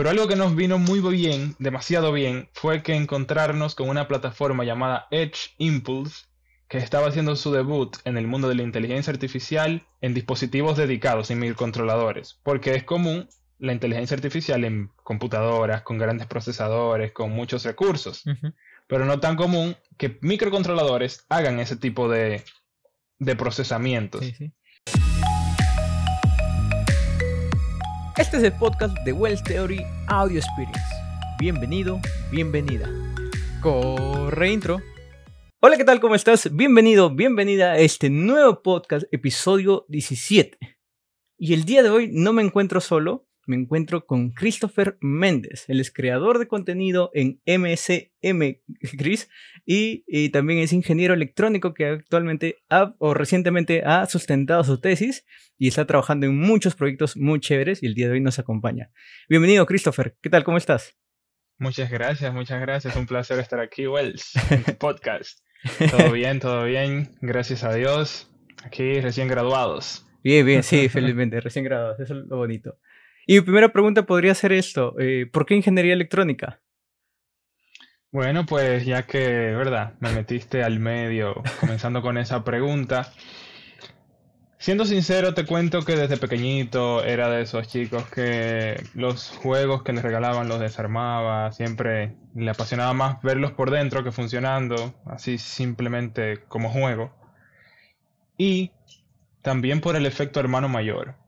Pero algo que nos vino muy bien, demasiado bien, fue que encontrarnos con una plataforma llamada Edge Impulse, que estaba haciendo su debut en el mundo de la inteligencia artificial en dispositivos dedicados, en microcontroladores, porque es común la inteligencia artificial en computadoras, con grandes procesadores, con muchos recursos, pero no tan común que microcontroladores hagan ese tipo de, de procesamientos. Este es el podcast de Wells Theory Audio Experience. Bienvenido, bienvenida. Corre intro. Hola, ¿qué tal? ¿Cómo estás? Bienvenido, bienvenida a este nuevo podcast, episodio 17. Y el día de hoy no me encuentro solo, me encuentro con Christopher Méndez. Él es creador de contenido en MSM Chris y, también es ingeniero electrónico que actualmente o recientemente ha sustentado su tesis y está trabajando en muchos proyectos muy chéveres y el día de hoy nos acompaña. Bienvenido, Christopher. ¿Qué tal? ¿Cómo estás? Muchas gracias, muchas gracias. Un placer estar aquí, Wells, en tu podcast. Todo bien, todo bien. Gracias a Dios. Aquí recién graduados. Bien, bien, sí, felizmente, recién graduados. Eso es lo bonito. Y mi primera pregunta podría ser esto, eh, ¿por qué ingeniería electrónica? Bueno, pues ya que, ¿verdad? Me metiste al medio comenzando con esa pregunta. Siendo sincero, te cuento que desde pequeñito era de esos chicos que los juegos que les regalaban los desarmaba, siempre le apasionaba más verlos por dentro que funcionando, así simplemente como juego. Y también por el efecto hermano mayor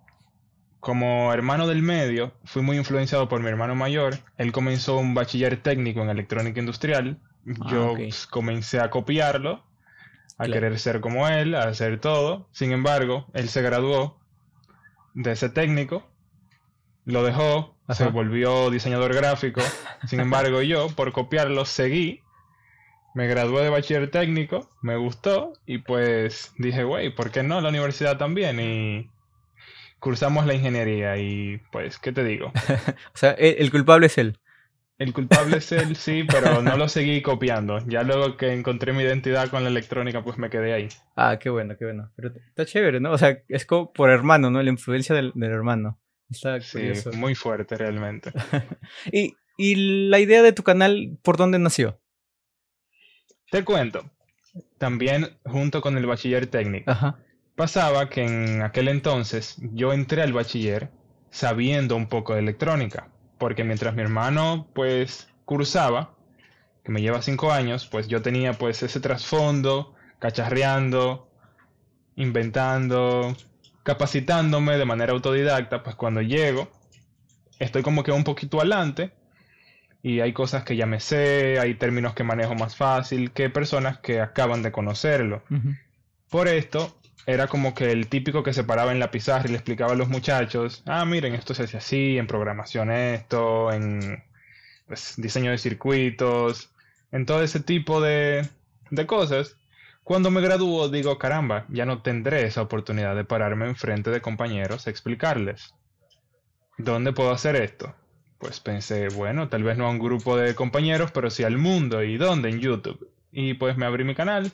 como hermano del medio, fui muy influenciado por mi hermano mayor. Él comenzó un bachiller técnico en electrónica industrial. Ah, Yo pues, comencé a copiarlo, a querer ser como él, a hacer todo. Sin embargo, él se graduó de ese técnico, lo dejó, se volvió diseñador gráfico. Sin embargo, yo, por copiarlo, seguí. Me gradué de bachiller técnico, me gustó y pues dije, güey, ¿por qué no la universidad también? Y cursamos la ingeniería y pues, ¿qué te digo? o sea, el, culpable es él. El culpable es él, sí, pero no lo seguí copiando. Ya luego que encontré mi identidad con la electrónica, pues me quedé ahí. Ah, qué bueno, qué bueno. Pero está chévere, ¿no? O sea, es como por hermano, ¿no? La influencia del, hermano. Está sí, muy fuerte realmente. y, y la idea de tu canal, ¿por dónde nació? Te cuento. También junto con el bachiller técnico. Ajá. Pasaba que en aquel entonces yo entré al bachiller sabiendo un poco de electrónica, porque mientras mi hermano pues cursaba, que me lleva cinco años, pues yo tenía pues ese trasfondo, cacharreando, inventando, capacitándome de manera autodidacta, pues cuando llego estoy como que un poquito adelante y hay cosas que ya me sé, hay términos que manejo más fácil que personas que acaban de conocerlo. Por esto, era como que el típico que se paraba en la pizarra y le explicaba a los muchachos, ah, miren, esto se hace así, en programación esto, en pues, diseño de circuitos, en todo ese tipo de, de cosas. Cuando me gradúo digo, caramba, ya no tendré esa oportunidad de pararme enfrente de compañeros a explicarles. ¿Dónde puedo hacer esto? Pues pensé, bueno, tal vez no a un grupo de compañeros, pero sí al mundo. ¿Y dónde? En YouTube. Y pues me abrí mi canal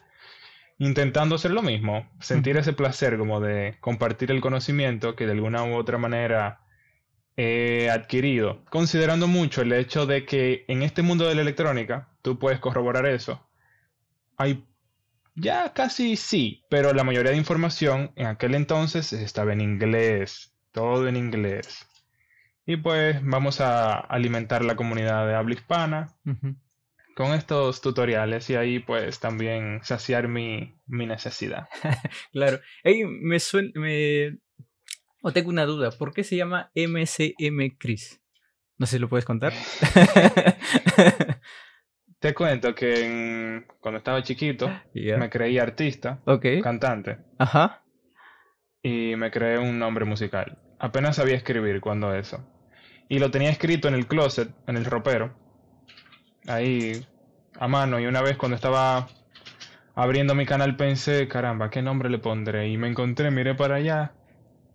intentando hacer lo mismo, sentir ese placer como de compartir el conocimiento que de alguna u otra manera he adquirido, considerando mucho el hecho de que en este mundo de la electrónica, tú puedes corroborar eso, hay ya casi sí, pero la mayoría de información en aquel entonces estaba en inglés, todo en inglés. Y pues vamos a alimentar la comunidad de habla hispana con estos tutoriales y ahí pues también saciar mi, necesidad. claro. Hey, me suena, me... O tengo una duda, ¿por qué se llama MCM Chris? No sé si lo puedes contar. Te cuento que cuando estaba chiquito me creí artista, cantante. Ajá. Y me creé un nombre musical. Apenas sabía escribir cuando eso. Y lo tenía escrito en el closet, en el ropero ahí a mano y una vez cuando estaba abriendo mi canal pensé, caramba, ¿qué nombre le pondré? Y me encontré, miré para allá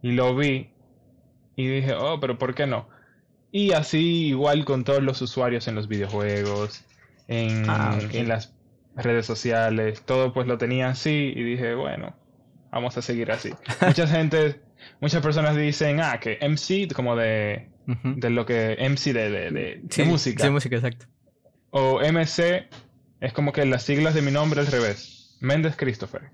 y lo vi y dije, oh, pero ¿por qué no? Y así igual con todos los usuarios en los videojuegos, en, ah, en las redes sociales, todo pues lo tenía así y dije, bueno, vamos a seguir así. Mucha gente, muchas personas dicen, ah, que MC como de de lo que MC de, de, de, música. De música, exacto. O MC es como que las siglas de mi nombre al revés. Méndez Christopher.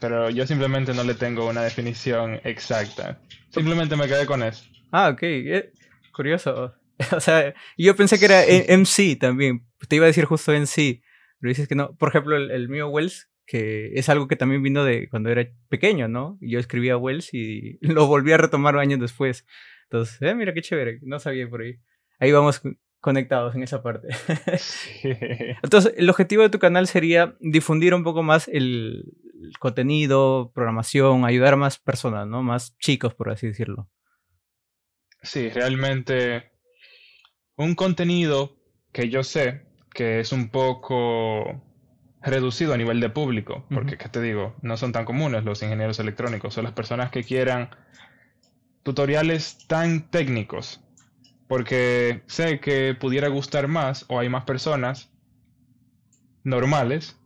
Pero yo simplemente no le tengo una definición exacta. Simplemente me quedé con eso. Ah, ok. Eh, curioso. o sea, yo pensé que era MC también. Te iba a decir justo MC. Pero dices que no. Por ejemplo, el, mío Wells, que es algo que también vino de cuando era pequeño, ¿no? Yo escribía Wells y lo volví a retomar años después. Entonces, eh, mira qué chévere. No sabía por ahí. Ahí vamos conectados en esa parte. Entonces, el objetivo de tu canal sería difundir un poco más el, contenido, programación, ayudar a más personas, ¿no? Más chicos, por así decirlo. Sí, realmente un contenido que yo sé que es un poco reducido a nivel de público, porque, ¿qué te digo? No son tan comunes los ingenieros electrónicos, son las personas que quieran tutoriales tan técnicos, porque sé que pudiera gustar más o hay más personas normales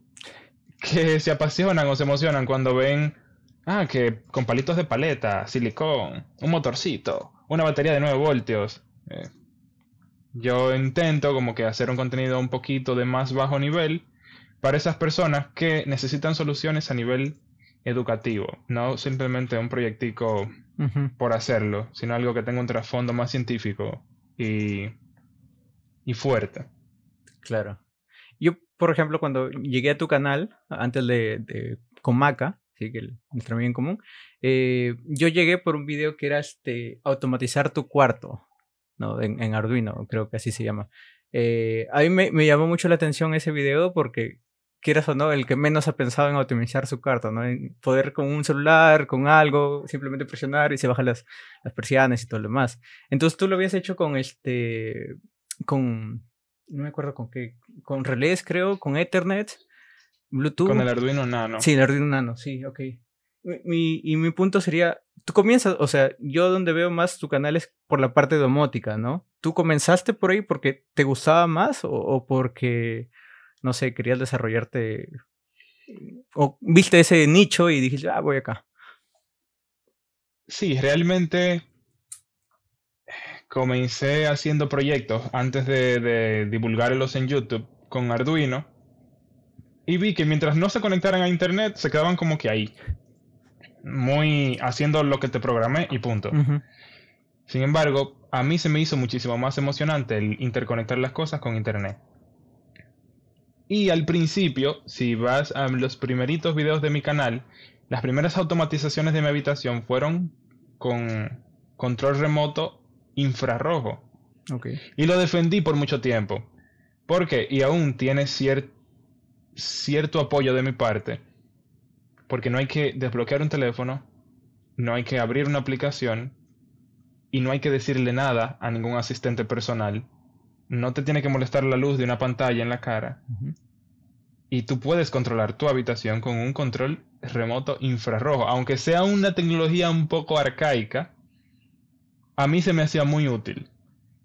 que se apasionan o se emocionan cuando ven, ah, que con palitos de paleta, silicón, un motorcito, una batería de 9 voltios. Eh, yo intento como que hacer un contenido un poquito de más bajo nivel para esas personas que necesitan soluciones a nivel educativo, no simplemente un proyectico por hacerlo, sino algo que tenga un trasfondo más científico y, fuerte. Claro. Yo, por ejemplo, cuando llegué a tu canal, antes de, de con Maca, ¿sí? que el, nuestro amigo común, eh, yo llegué por un video que era este, automatizar tu cuarto, ¿no? En, Arduino, creo que así se llama. Eh, a mí me, llamó mucho la atención ese video porque, quieras o no, el que menos ha pensado en optimizar su cuarto, ¿no? En poder con un celular, con algo, simplemente presionar y se bajan las, las persianas y todo lo demás. Entonces tú lo habías hecho con este, con no me acuerdo con qué, con relés creo, con Ethernet, Bluetooth. Con el Arduino Nano. Sí, el Arduino Nano, sí, ok. Mi, y mi punto sería, tú comienzas, o sea, yo donde veo más tu canal es por la parte domótica, ¿no? ¿Tú comenzaste por ahí porque te gustaba más o, porque, no sé, querías desarrollarte o viste ese nicho y dijiste, ah, voy acá? Sí, realmente comencé haciendo proyectos antes de, divulgarlos en YouTube con Arduino y vi que mientras no se conectaran a internet se quedaban como que ahí, muy haciendo lo que te programé y punto. Sin embargo, a mí se me hizo muchísimo más emocionante el interconectar las cosas con internet. Y al principio, si vas a los primeritos videos de mi canal, las primeras automatizaciones de mi habitación fueron con control remoto infrarrojo. Y lo defendí por mucho tiempo. Porque, y aún tiene cierto apoyo de mi parte, porque no hay que desbloquear un teléfono, no hay que abrir una aplicación y no hay que decirle nada a ningún asistente personal. No te tiene que molestar la luz de una pantalla en la cara. Y tú puedes controlar tu habitación con un control remoto infrarrojo, aunque sea una tecnología un poco arcaica a mí se me hacía muy útil.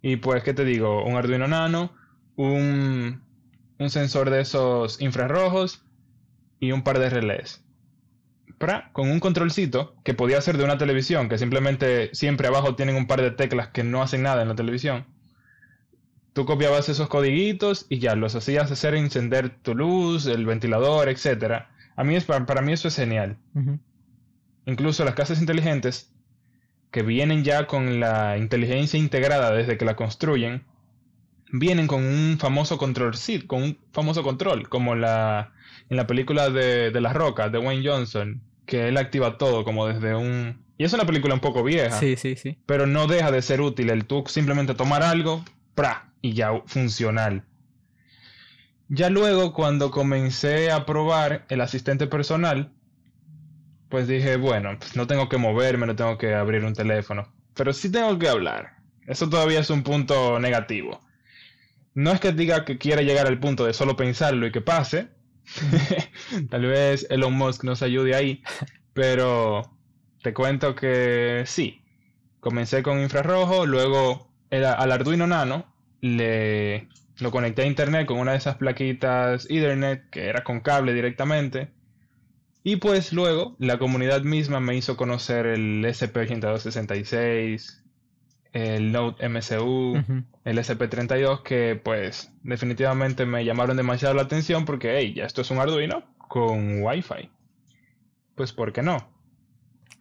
Y pues, ¿qué te digo? Un Arduino Nano, un, un sensor de esos infrarrojos y un par de relés. Pra, con un controlcito que podía ser de una televisión, que simplemente siempre abajo tienen un par de teclas que no hacen nada en la televisión. Tú copiabas esos codiguitos y ya los hacías hacer encender tu luz, el ventilador, etc. A mí es, para, mí eso es genial. Incluso las casas inteligentes que vienen ya con la inteligencia integrada desde que la construyen, vienen con un famoso control sí, con un famoso control, como la, en la película de, de La Roca, de Wayne Johnson, que él activa todo como desde un... Y es una película un poco vieja. Sí, sí, sí. Pero no deja de ser útil el tú simplemente tomar algo, y ya funcional. Ya luego, cuando comencé a probar el asistente personal, pues dije, bueno, pues no tengo que moverme, no tengo que abrir un teléfono, pero sí tengo que hablar. Eso todavía es un punto negativo. No es que diga que quiera llegar al punto de solo pensarlo y que pase. Tal vez Elon Musk nos ayude ahí, pero te cuento que sí. Comencé con infrarrojo, luego al Arduino Nano le lo conecté a internet con una de esas plaquitas Ethernet que era con cable directamente y pues luego la comunidad misma me hizo conocer el SP8266, el Note MCU, el SP32, que pues definitivamente me llamaron demasiado la atención porque, hey, ya esto es un Arduino con Wi-Fi. Pues, ¿por qué no?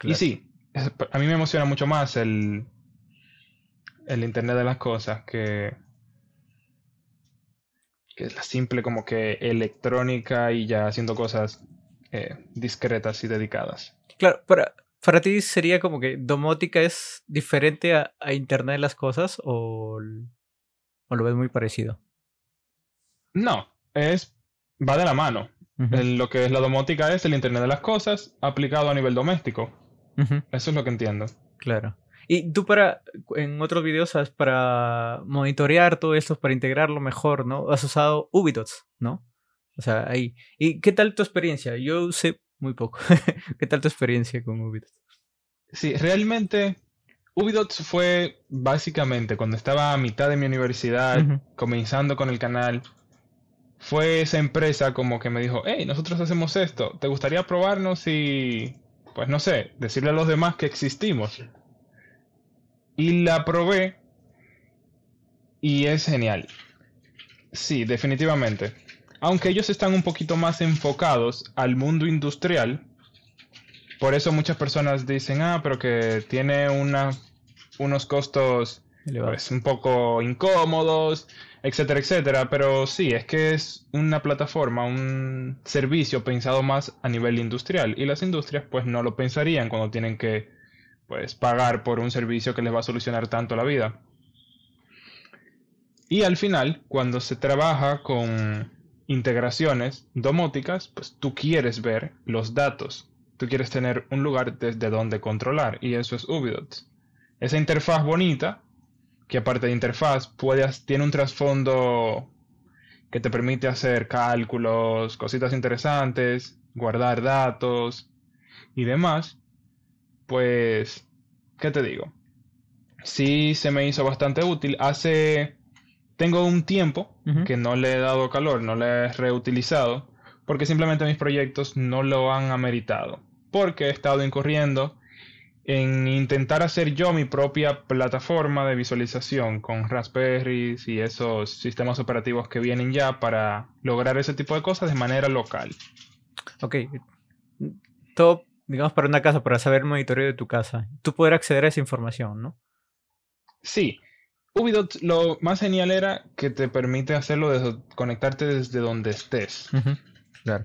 Y sí, a mí me emociona mucho más el, el Internet de las Cosas que, que es la simple como que electrónica y ya haciendo cosas eh, discretas y dedicadas. Claro, para, para ti sería como que domótica es diferente a, Internet de las Cosas o, o, lo ves muy parecido? No, es va de la mano. lo que es la domótica es el Internet de las Cosas aplicado a nivel doméstico. Eso es lo que entiendo. Claro. Y tú para, en otros videos, ¿sabes? para monitorear todo esto, para integrarlo mejor, ¿no? Has usado Ubidots, ¿no? O sea, ahí. ¿Y qué tal tu experiencia? Yo sé muy poco. ¿Qué tal tu experiencia con Ubidots? Sí, realmente Ubidots fue básicamente cuando estaba a mitad de mi universidad, comenzando con el canal, fue esa empresa como que me dijo, hey, nosotros hacemos esto, ¿te gustaría probarnos y, pues no sé, decirle a los demás que existimos? Y la probé y es genial. Sí, definitivamente. Aunque ellos están un poquito más enfocados al mundo industrial, por eso muchas personas dicen, ah, pero que tiene una, unos costos pues, un poco incómodos, etcétera, etcétera. Pero sí, es que es una plataforma, un servicio pensado más a nivel industrial. Y las industrias pues no lo pensarían cuando tienen que pues pagar por un servicio que les va a solucionar tanto la vida. Y al final, cuando se trabaja con integraciones domóticas, pues tú quieres ver los datos. Tú quieres tener un lugar desde donde controlar y eso es Ubidots. Esa interfaz bonita, que aparte de interfaz, tiene un trasfondo que te permite hacer cálculos, cositas interesantes, guardar datos y demás, pues, ¿qué te digo? Sí se me hizo bastante útil. Hace, tengo un tiempo que no le he dado calor, no le he reutilizado, porque simplemente mis proyectos no lo han ameritado. Porque he estado incurriendo en intentar hacer yo mi propia plataforma de visualización con Raspberry y esos sistemas operativos que vienen ya para lograr ese tipo de cosas de manera local. Ok. Todo digamos, para una casa, para saber el monitoreo de tu casa, tú poder acceder a esa información, ¿no? Sí. Ubidot lo más genial era que te permite hacerlo desde conectarte desde donde estés.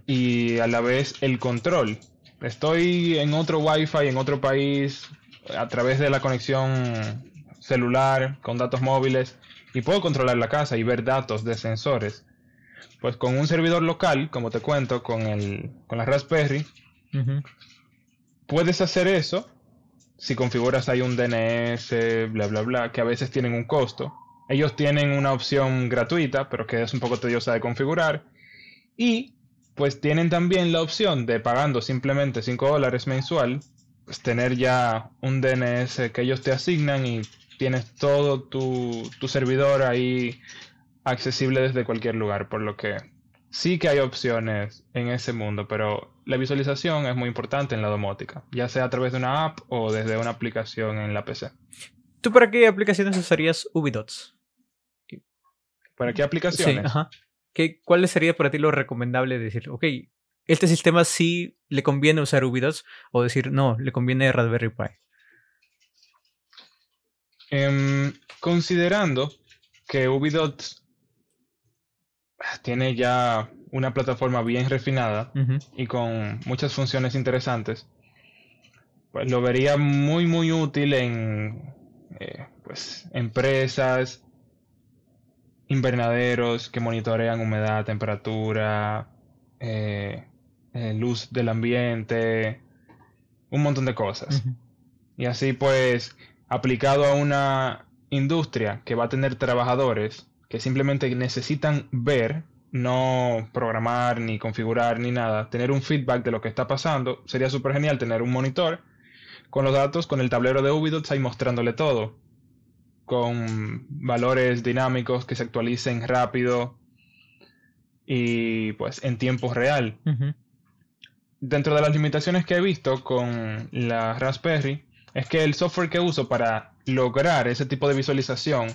Y a la vez el control. Estoy en otro Wi-Fi, en otro país, a través de la conexión celular, con datos móviles, y puedo controlar la casa y ver datos de sensores. Pues con un servidor local, como te cuento, con, el, con la Raspberry, puedes hacer eso si configuras ahí un DNS, bla, bla, bla, que a veces tienen un costo. Ellos tienen una opción gratuita, pero que es un poco tediosa de configurar. Y pues tienen también la opción de pagando simplemente 5 dólares mensual, pues tener ya un DNS que ellos te asignan y tienes todo tu, tu servidor ahí accesible desde cualquier lugar, por lo que sí que hay opciones en ese mundo, pero la visualización es muy importante en la domótica, ya sea a través de una app o desde una aplicación en la PC. ¿Tú para qué aplicaciones usarías Ubidots? ¿Para qué aplicaciones? Sí, ajá. ¿Qué, ¿Cuál sería para ti lo recomendable de decir, ok, este sistema sí le conviene usar Ubidots o decir, no, le conviene Raspberry Pi? Em, considerando que Ubidots tiene ya una plataforma bien refinada y con muchas funciones interesantes, pues lo vería muy muy útil en eh, pues empresas, invernaderos que monitorean humedad, temperatura, eh, eh, luz del ambiente, un montón de cosas. Y así pues aplicado a una industria que va a tener trabajadores que simplemente necesitan ver, no programar, ni configurar, ni nada, tener un feedback de lo que está pasando. Sería súper genial tener un monitor con los datos, con el tablero de Ubidots ahí mostrándole todo, con valores dinámicos que se actualicen rápido y pues en tiempo real. Dentro de las limitaciones que he visto con la Raspberry, es que el software que uso para lograr ese tipo de visualización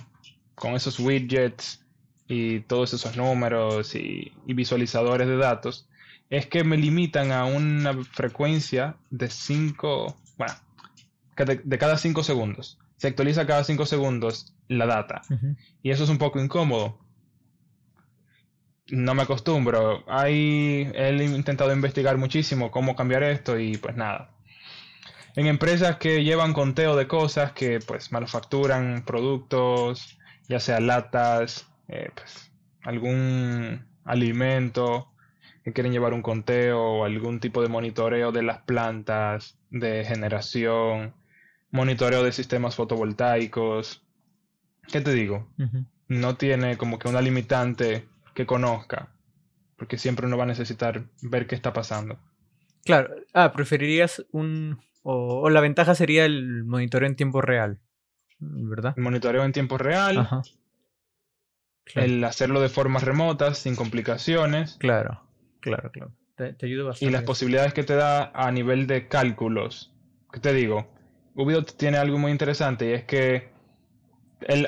con esos widgets y todos esos números y, visualizadores de datos es que me limitan a una frecuencia de 5, bueno, de, cada 5 segundos. Se actualiza cada 5 segundos la data. Y eso es un poco incómodo. No me acostumbro. Hay, he intentado investigar muchísimo cómo cambiar esto y pues nada. En empresas que llevan conteo de cosas, que pues manufacturan productos, ya sea latas, eh, pues, algún alimento, que quieren llevar un conteo o algún tipo de monitoreo de las plantas, de generación, monitoreo de sistemas fotovoltaicos. ¿Qué te digo? No tiene como que una limitante que conozca, porque siempre uno va a necesitar ver qué está pasando. Claro, ah, preferirías un... o, la ventaja sería el monitoreo en tiempo real, ¿verdad? El monitoreo en tiempo real. Ajá. El hacerlo de forma remota, sin complicaciones. Claro, claro, claro. Te, ayuda bastante. Y las posibilidades que te da a nivel de cálculos. ¿Qué te digo? Ubidot tiene algo muy interesante y es que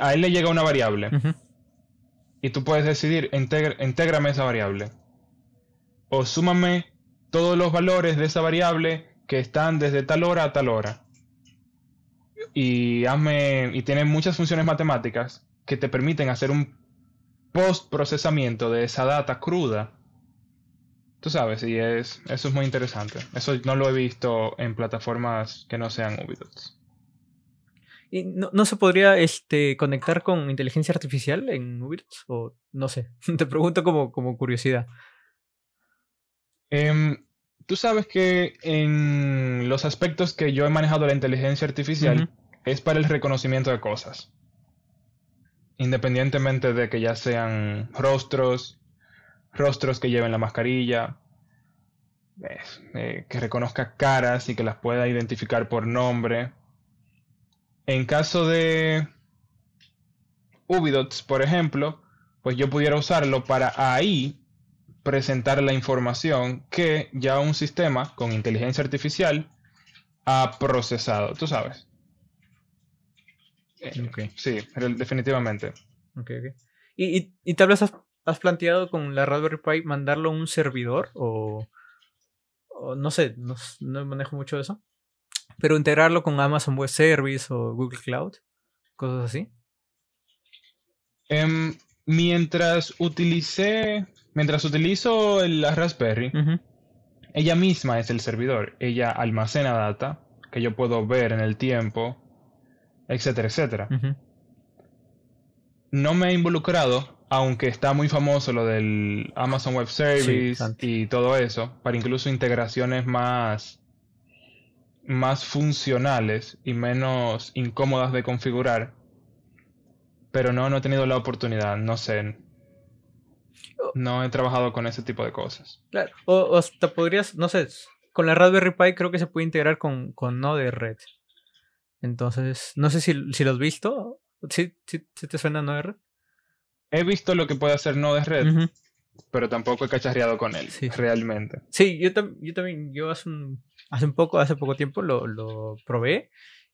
a él le llega una variable. Y tú puedes decidir, intégrame esa variable. O súmame todos los valores de esa variable que están desde tal hora a tal hora. Y hazme. Y tiene muchas funciones matemáticas que te permiten hacer un post procesamiento de esa data cruda. Tú sabes, y es, eso es muy interesante. Eso no lo he visto en plataformas que no sean Ubidots. ¿Y no, se podría este, conectar con inteligencia artificial en Ubidots? O no sé, te pregunto como, como curiosidad. Em, tú sabes que en los aspectos que yo he manejado la inteligencia artificial es para el reconocimiento de cosas independientemente de que ya sean rostros, rostros que lleven la mascarilla, eh, que reconozca caras y que las pueda identificar por nombre. En caso de Ubidots, por ejemplo, pues yo pudiera usarlo para ahí presentar la información que ya un sistema con inteligencia artificial ha procesado, tú sabes. Eh, sí, definitivamente. ¿Y, y, tal vez has, planteado con la Raspberry Pi mandarlo a un servidor o, no sé, no, manejo mucho eso? Pero integrarlo con Amazon Web Service o Google Cloud, cosas así. Em, mientras utilicé, mientras utilizo la Raspberry, ella misma es el servidor. Ella almacena data que yo puedo ver en el tiempo etcétera, etcétera. No me he involucrado, aunque está muy famoso lo del Amazon Web Service y todo eso, para incluso integraciones más, más funcionales y menos incómodas de configurar. Pero no, no he tenido la oportunidad, no sé. No he trabajado con ese tipo de cosas. Claro, o, hasta podrías, no sé, con la Raspberry Pi creo que se puede integrar con, con Node Red. Entonces, no sé si, si lo has visto. ¿Sí, sí, te suena Node-RED? He visto lo que puede hacer Node-RED, pero tampoco he cacharreado con él, realmente. Sí, yo, yo también, yo hace un, hace un poco, hace poco tiempo lo, lo probé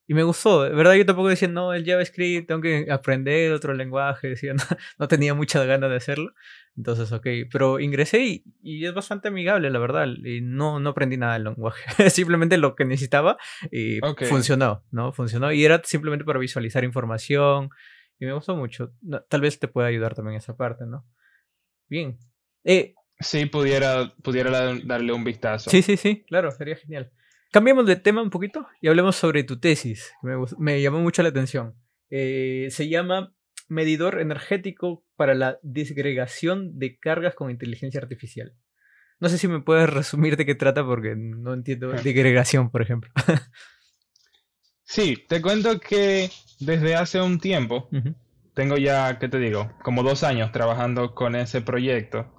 y me gustó. De verdad, yo tampoco decía, no, el JavaScript, tengo que aprender otro lenguaje. Decía, no, tenía mucha ganas de hacerlo. Entonces, ok. Pero ingresé y, es bastante amigable, la verdad. Y no, no aprendí nada del lenguaje. simplemente lo que necesitaba y funcionó, ¿no? Funcionó. Y era simplemente para visualizar información. Y me gustó mucho. tal vez te pueda ayudar también esa parte, ¿no? Bien. Eh, sí, pudiera, pudiera darle un vistazo. Sí, sí, sí, claro, sería genial. Cambiemos de tema un poquito y hablemos sobre tu tesis, me, llamó mucho la atención. Eh, se llama Medidor energético para la disgregación de cargas con inteligencia artificial. No sé si me puedes resumir de qué trata porque no entiendo disgregación, por ejemplo. sí, te cuento que desde hace un tiempo, tengo ya, ¿qué te digo? Como dos años trabajando con ese proyecto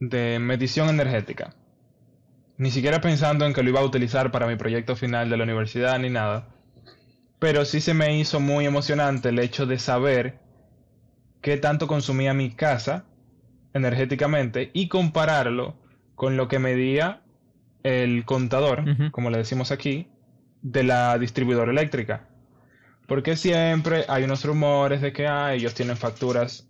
de medición energética ni siquiera pensando en que lo iba a utilizar para mi proyecto final de la universidad ni nada. Pero sí se me hizo muy emocionante el hecho de saber qué tanto consumía mi casa energéticamente y compararlo con lo que medía el contador, como le decimos aquí, de la distribuidora eléctrica. Porque siempre hay unos rumores de que ah, ellos tienen facturas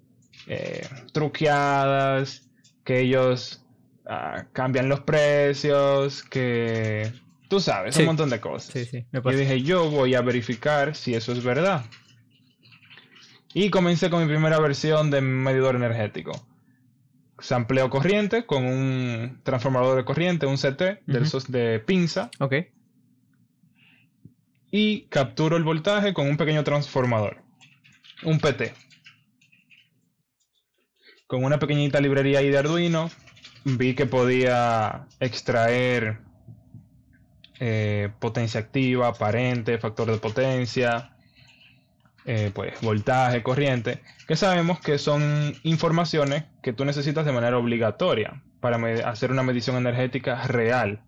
eh, truqueadas, que ellos ah, cambian los precios, que tú sabes, un montón de cosas. y dije, yo voy a verificar si eso es verdad. Y comencé con mi primera versión de medidor energético. Sampleo corriente con un transformador de corriente, un CT de de pinza. Ok. Y capturo el voltaje con un pequeño transformador. Un PT. Con una pequeñita librería ahí de Arduino, vi que podía extraer eh, potencia activa, aparente, factor de potencia, eh, pues, voltaje, corriente, que sabemos que son informaciones que tú necesitas de manera obligatoria para hacer una medición energética real.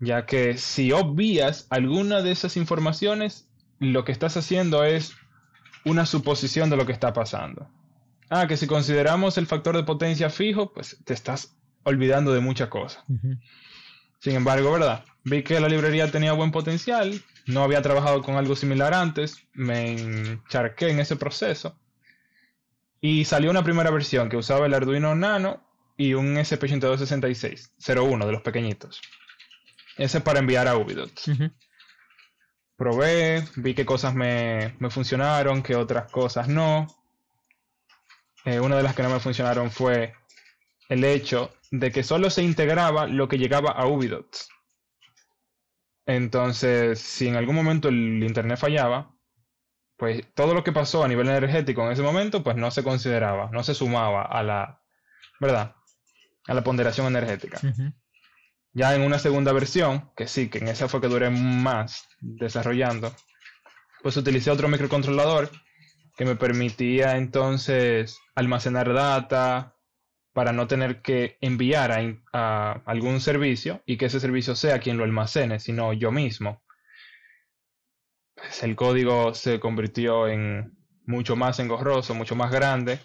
Ya que si obvias alguna de esas informaciones, lo que estás haciendo es una suposición de lo que está pasando. Ah, que si consideramos el factor de potencia fijo, pues te estás olvidando de muchas cosas. Sin embargo, ¿verdad? Vi que la librería tenía buen potencial, no había trabajado con algo similar antes, me encharqué en ese proceso y salió una primera versión que usaba el Arduino Nano y un SP8266, 01 de los pequeñitos. Ese para enviar a Ubidots. Probé, vi qué cosas me, funcionaron, qué otras cosas no. Eh, una de las que no me funcionaron fue el hecho de que solo se integraba lo que llegaba a Ubidots. Entonces, si en algún momento el internet fallaba, pues todo lo que pasó a nivel energético en ese momento, pues no se consideraba, no se sumaba a la, ¿verdad? A la ponderación energética. Ya en una segunda versión, que sí, que en esa fue que duré más desarrollando, pues utilicé otro microcontrolador que me permitía entonces almacenar data, para no tener que enviar a, algún servicio y que ese servicio sea quien lo almacene, sino yo mismo. Pues el código se convirtió en mucho más engorroso, mucho más grande.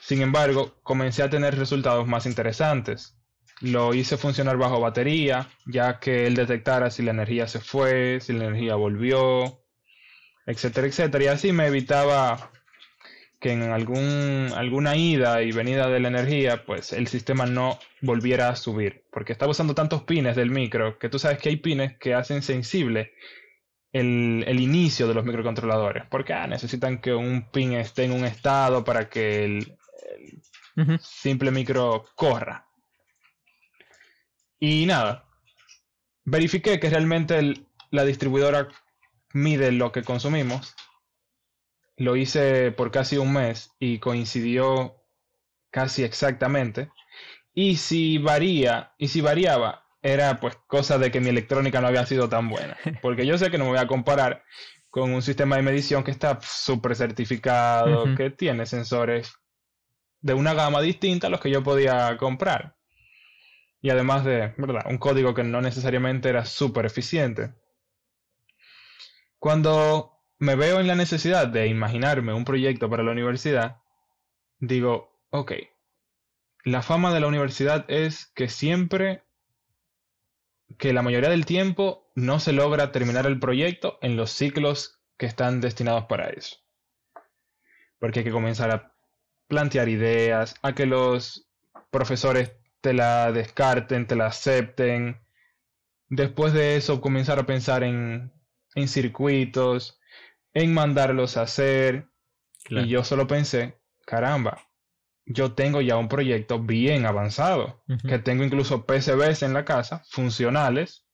Sin embargo, comencé a tener resultados más interesantes. Lo hice funcionar bajo batería, ya que él detectara si la energía se fue, si la energía volvió, etcétera, etcétera. Y así me evitaba que en algún, alguna ida y venida de la energía, pues el sistema no volviera a subir, porque estaba usando tantos pines del micro, que tú sabes que hay pines que hacen sensible el, inicio de los microcontroladores, porque ah, necesitan que un pin esté en un estado para que el, simple micro corra. Y nada, verifiqué que realmente la distribuidora mide lo que consumimos lo hice por casi un mes y coincidió casi exactamente. Y si varía, y si variaba, era pues cosa de que mi electrónica no había sido tan buena. Porque yo sé que no me voy a comparar con un sistema de medición que está súper certificado, que tiene sensores de una gama distinta a los que yo podía comprar. Y además de, ¿verdad? Un código que no necesariamente era súper eficiente. Cuando me veo en la necesidad de imaginarme un proyecto para la universidad, digo, ok, la fama de la universidad es que siempre, que la mayoría del tiempo no se logra terminar el proyecto en los ciclos que están destinados para eso. Porque hay que comenzar a plantear ideas, a que los profesores te la descarten, te la acepten. Después de eso, comenzar a pensar en, en circuitos, en mandarlos a hacer. Y yo solo pensé, caramba, yo tengo ya un proyecto bien avanzado, que tengo incluso PCBs en la casa, funcionales,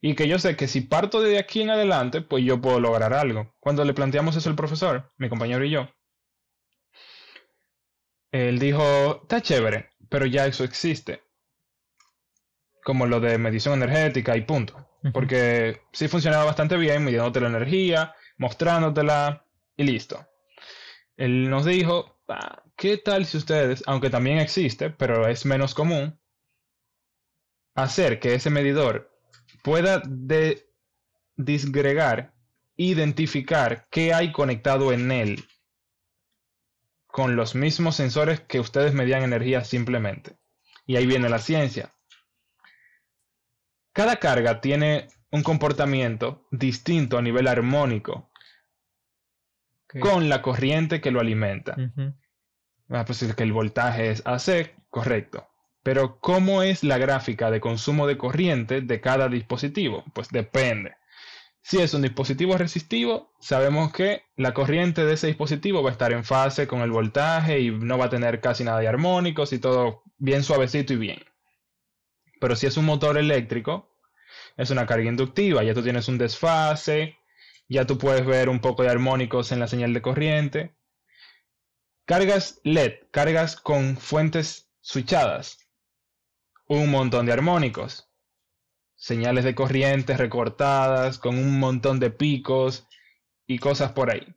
y que yo sé que si parto de aquí en adelante, pues yo puedo lograr algo. Cuando le planteamos eso al profesor, mi compañero y yo, él dijo, está chévere, pero ya eso existe. Como lo de medición energética y punto. Porque sí funcionaba bastante bien, midiéndote la energía, mostrándotela y listo. Él nos dijo, ¿qué tal si ustedes, aunque también existe, pero es menos común, hacer que ese medidor pueda de disgregar, identificar qué hay conectado en él con los mismos sensores que ustedes medían energía simplemente. Y ahí viene la ciencia. Cada carga tiene un comportamiento distinto a nivel armónico con la corriente que lo alimenta. Ujú. Ah, pues es que el voltaje es AC, correcto. Pero ¿cómo es la gráfica de consumo de corriente de cada dispositivo? Pues depende. Si es un dispositivo resistivo, sabemos que la corriente de ese dispositivo va a estar en fase con el voltaje y no va a tener casi nada de armónicos y todo bien suavecito y bien. Pero si es un motor eléctrico, es una carga inductiva, ya tú tienes un desfase, ya tú puedes ver un poco de armónicos en la señal de corriente. Cargas LED, cargas con fuentes switchadas, un montón de armónicos, señales de corriente recortadas con un montón de picos y cosas por ahí.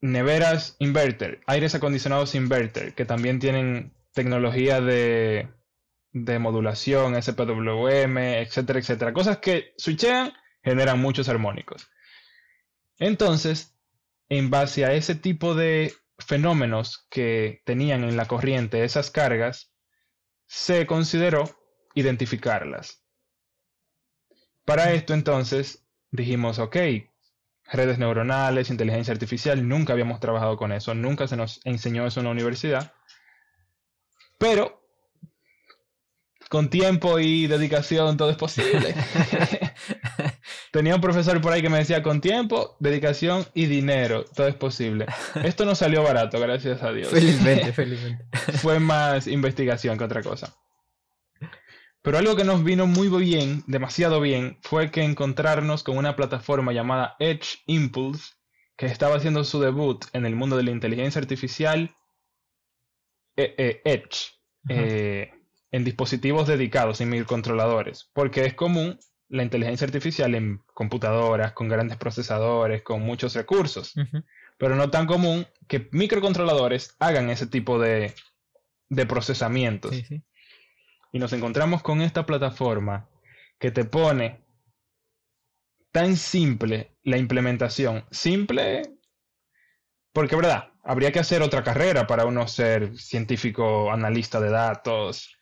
Neveras inverter, aires acondicionados inverter, que también tienen tecnología de, de modulación, SPWM, etcétera, etcétera. Cosas que switchean, generan muchos armónicos. Entonces, en base a ese tipo de fenómenos que tenían en la corriente esas cargas, se consideró identificarlas. Para esto entonces dijimos, ok, redes neuronales, inteligencia artificial, nunca habíamos trabajado con eso, nunca se nos enseñó eso en la universidad, pero con tiempo y dedicación todo es posible. Tenía un profesor por ahí que me decía, con tiempo, dedicación y dinero, todo es posible. Esto no salió barato, gracias a Dios. Felizmente, felizmente. Fue más investigación que otra cosa. Pero algo que nos vino muy bien, demasiado bien, fue que encontrarnos con una plataforma llamada Edge Impulse, que estaba haciendo su debut en el mundo de la inteligencia artificial eh, eh, Edge, eh, en dispositivos dedicados, en microcontroladores, porque es común la inteligencia artificial en computadoras, con grandes procesadores, con muchos recursos, pero no tan común que microcontroladores hagan ese tipo de, de procesamientos. Sí, sí. Y nos encontramos con esta plataforma que te pone tan simple la implementación. Simple porque, ¿verdad? Habría que hacer otra carrera para uno ser científico, analista de datos,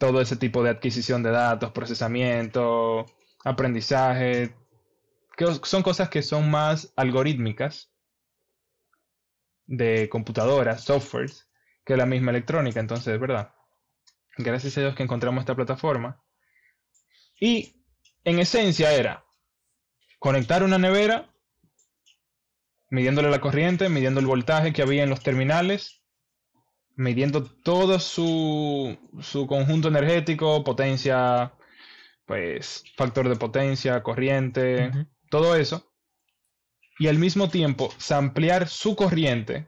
todo ese tipo de adquisición de datos, procesamiento, aprendizaje, que son cosas que son más algorítmicas de computadoras, softwares, que la misma electrónica. Entonces, ¿verdad? Gracias a Dios que encontramos esta plataforma. Y en esencia era conectar una nevera, midiéndole la corriente, midiendo el voltaje que había en los terminales, midiendo todo su, su conjunto energético, potencia, pues factor de potencia, corriente, todo eso. Y al mismo tiempo ampliar su corriente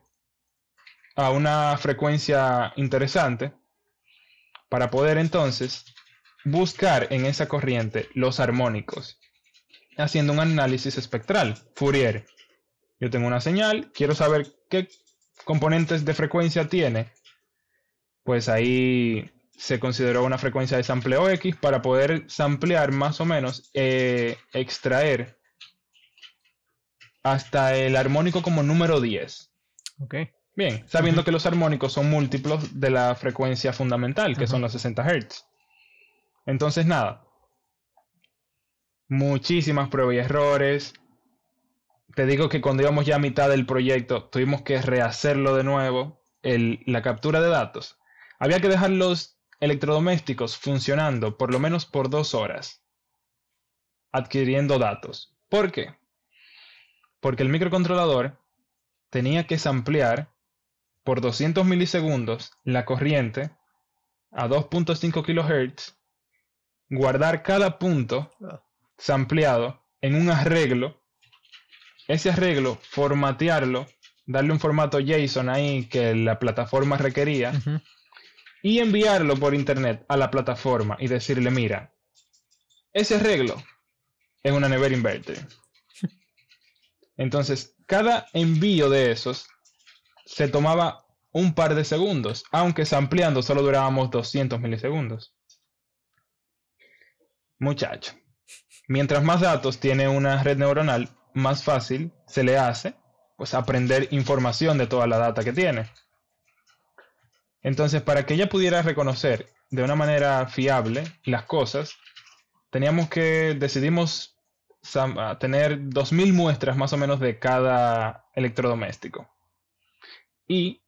a una frecuencia interesante para poder entonces buscar en esa corriente los armónicos, haciendo un análisis espectral, Fourier. Yo tengo una señal, quiero saber qué componentes de frecuencia tiene, pues ahí se consideró una frecuencia de sampleo X para poder samplear más o menos, eh, extraer hasta el armónico como número 10. Ok. Bien, sabiendo que los armónicos son múltiplos de la frecuencia fundamental, que son los 60 Hz. Entonces, nada. Muchísimas pruebas y errores. Te digo que cuando íbamos ya a mitad del proyecto, tuvimos que rehacerlo de nuevo. El- la captura de datos. Había que dejar los electrodomésticos funcionando por lo menos por dos horas, adquiriendo datos. ¿Por qué? Porque el microcontrolador tenía que samplear por 200 milisegundos la corriente a 2.5 kHz, guardar cada punto Ah. sampleado en un arreglo, ese arreglo formatearlo, darle un formato JSON ahí que la plataforma requería. Y enviarlo por internet a la plataforma y decirle, mira, ese arreglo es una nevera inverter. Entonces, cada envío de esos se tomaba un par de segundos, aunque ampliando solo durábamos 200 milisegundos. Muchacho, mientras más datos tiene una red neuronal, más fácil se le hace pues aprender información de toda la data que tiene. Entonces, para que ella pudiera reconocer de una manera fiable las cosas, teníamos que, decidimos tener 2.000 muestras más o menos de cada electrodoméstico. Y,